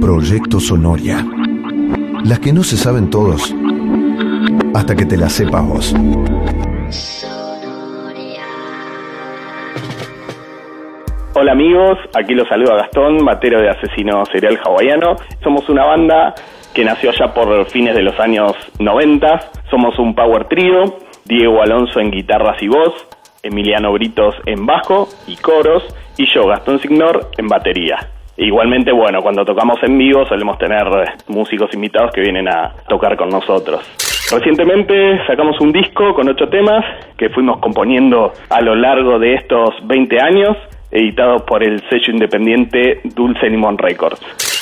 Proyecto Sonoria. Las que no se saben todos hasta que te las sepas vos. Hola amigos, aquí los saluda Gastón, batero de Asesino Serial Hawaiano. Somos una banda que nació ya por fines de los años 90. Somos un power trio, Diego Alonso en guitarras y voz, Emiliano Britos en bajo y coros, y yo, Gastón Signor, en batería. Igualmente, bueno, cuando tocamos en vivo solemos tener músicos invitados que vienen a tocar con nosotros. Recientemente sacamos un disco con ocho temas que fuimos componiendo a lo largo de estos 20 años, editado por el sello independiente Dulce Limón Records.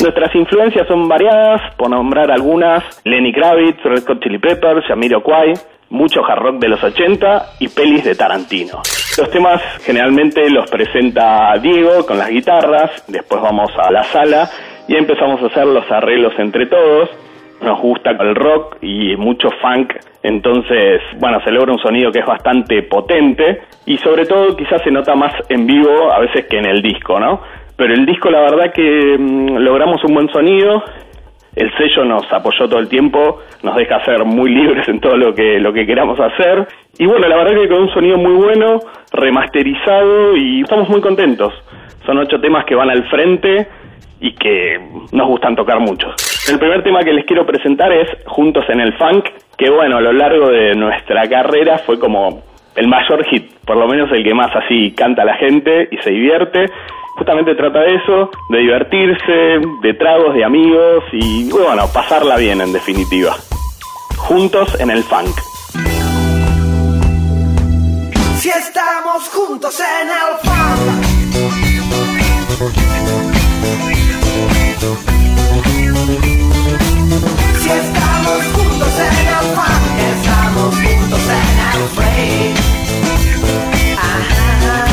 Nuestras influencias son variadas, por nombrar algunas, Lenny Kravitz, Red Hot Chili Peppers, Kwai, mucho hard rock de los 80 y pelis de Tarantino. Los temas generalmente los presenta Diego con las guitarras, después vamos a la sala y empezamos a hacer los arreglos entre todos. Nos gusta el rock y mucho funk, entonces, bueno, se logra un sonido que es bastante potente y sobre todo quizás se nota más en vivo a veces que en el disco, ¿no? Pero el disco la verdad que mm, logramos un buen sonido, el sello nos apoyó todo el tiempo, nos deja ser muy libres en todo lo que, lo que queramos hacer. Y bueno, la verdad que con un sonido muy bueno, remasterizado y estamos muy contentos. Son ocho temas que van al frente y que nos gustan tocar mucho. El primer tema que les quiero presentar es Juntos en el Funk, que bueno, a lo largo de nuestra carrera fue como el mayor hit, por lo menos el que más así canta la gente y se divierte justamente trata de eso, de divertirse, de tragos, de amigos y bueno, pasarla bien en definitiva. Juntos en el funk. Si estamos juntos en el funk. Si estamos juntos en el funk, estamos juntos en el free. Si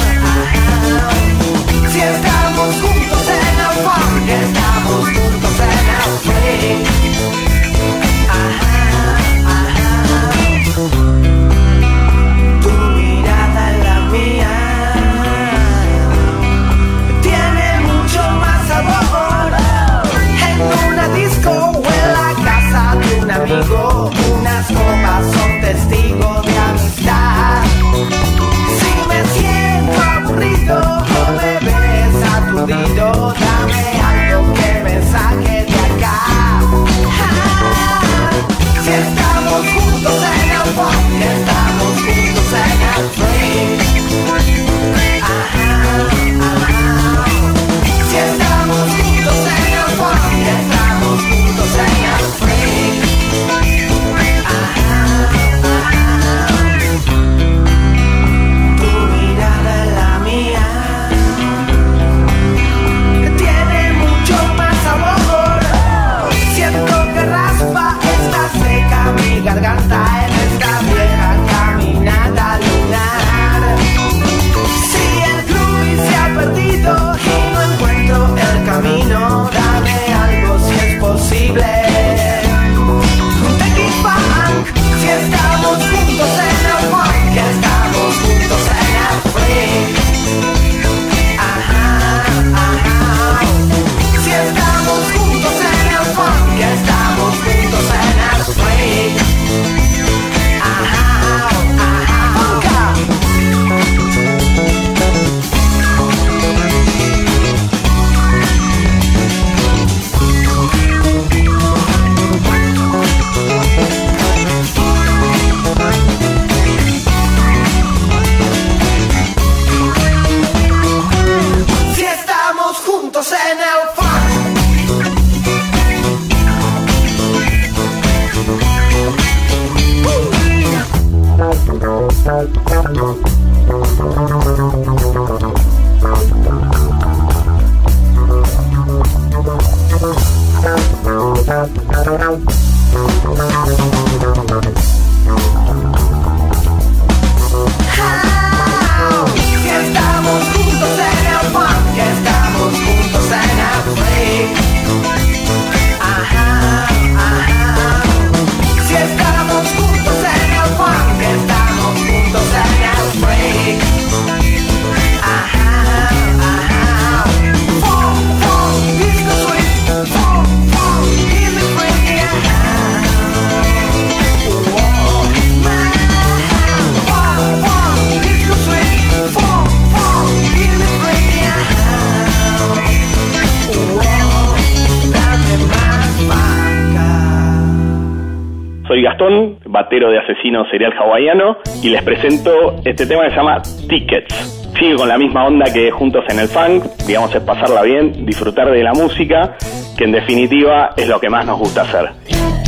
Si soy Gastón, batero de asesino serial hawaiano, y les presento este tema que se llama Tickets. Sigue con la misma onda que Juntos en el Funk, digamos es pasarla bien, disfrutar de la música, que en definitiva es lo que más nos gusta hacer.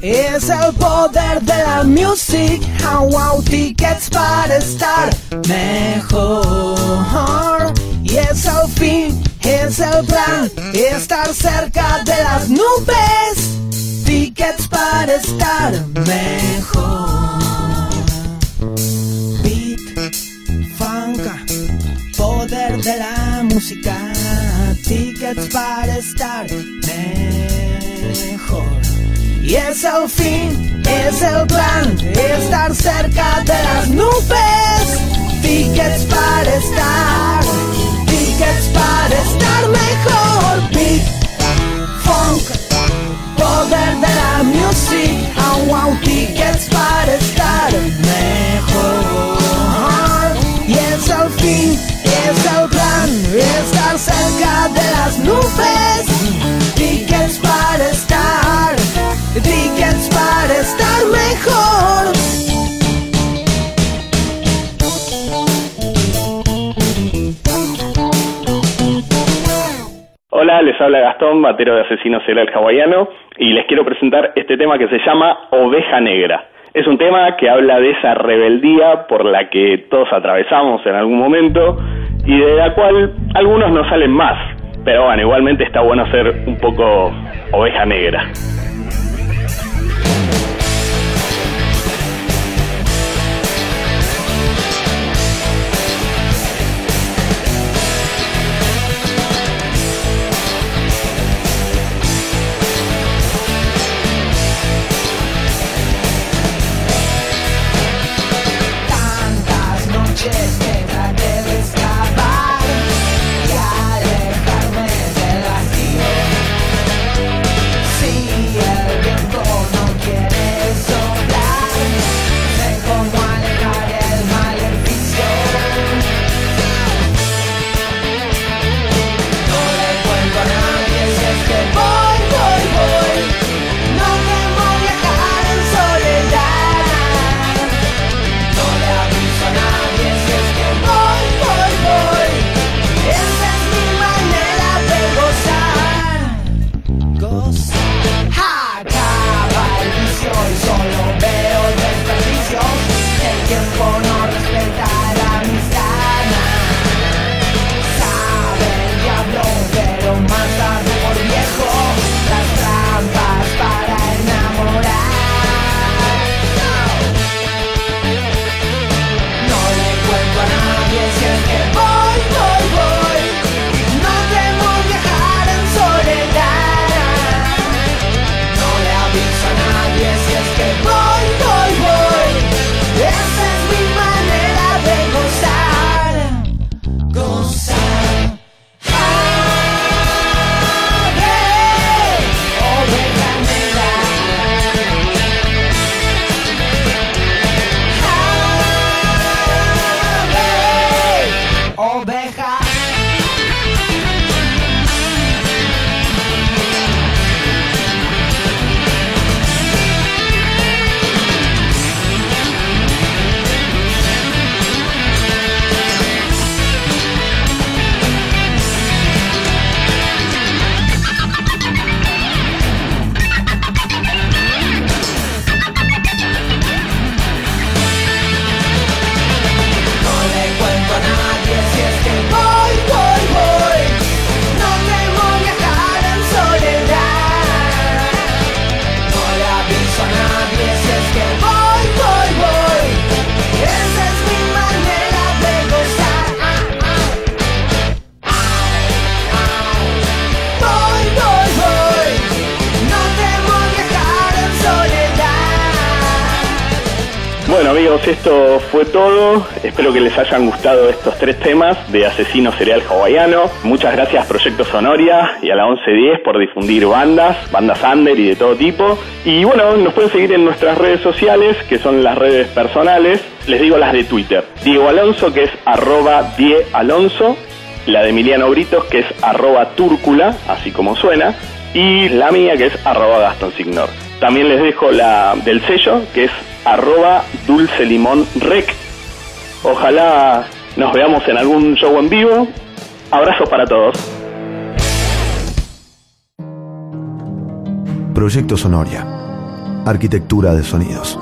Es el poder de la music. How tickets para estar mejor. Y es el fin, es el plan, estar cerca de las nubes. Tickets para estar mejor. Beat, funk, poder de la música. Tickets para estar mejor. Es el fin, es el plan, estar cerca de las nubes. Tickets para estar, tickets para estar mejor. Beat, funk, poder habla Gastón, batero de Asesino Serial Hawaiano, y les quiero presentar este tema que se llama Oveja Negra. Es un tema que habla de esa rebeldía por la que todos atravesamos en algún momento y de la cual algunos no salen más Pero bueno, igualmente está bueno ser un poco oveja negra. Esto fue todo. Espero que les hayan gustado estos tres temas de Asesino Serial Hawaiano. Muchas gracias Proyecto Sonoria y a la 1110 por difundir bandas, bandas under y de todo tipo. Y bueno, nos pueden seguir en nuestras redes sociales, que son las redes personales. Les digo las de Twitter. Diego Alonso, que es arroba Die Alonso. La de Emiliano Britos, que es arroba túrcula, así como suena. Y la mía, que es arroba Gaston Signor. También les dejo la del sello, que es arroba dulce limón rec. Ojalá nos veamos en algún show en vivo. Abrazos para todos. Proyecto Sonoria. Arquitectura de sonidos.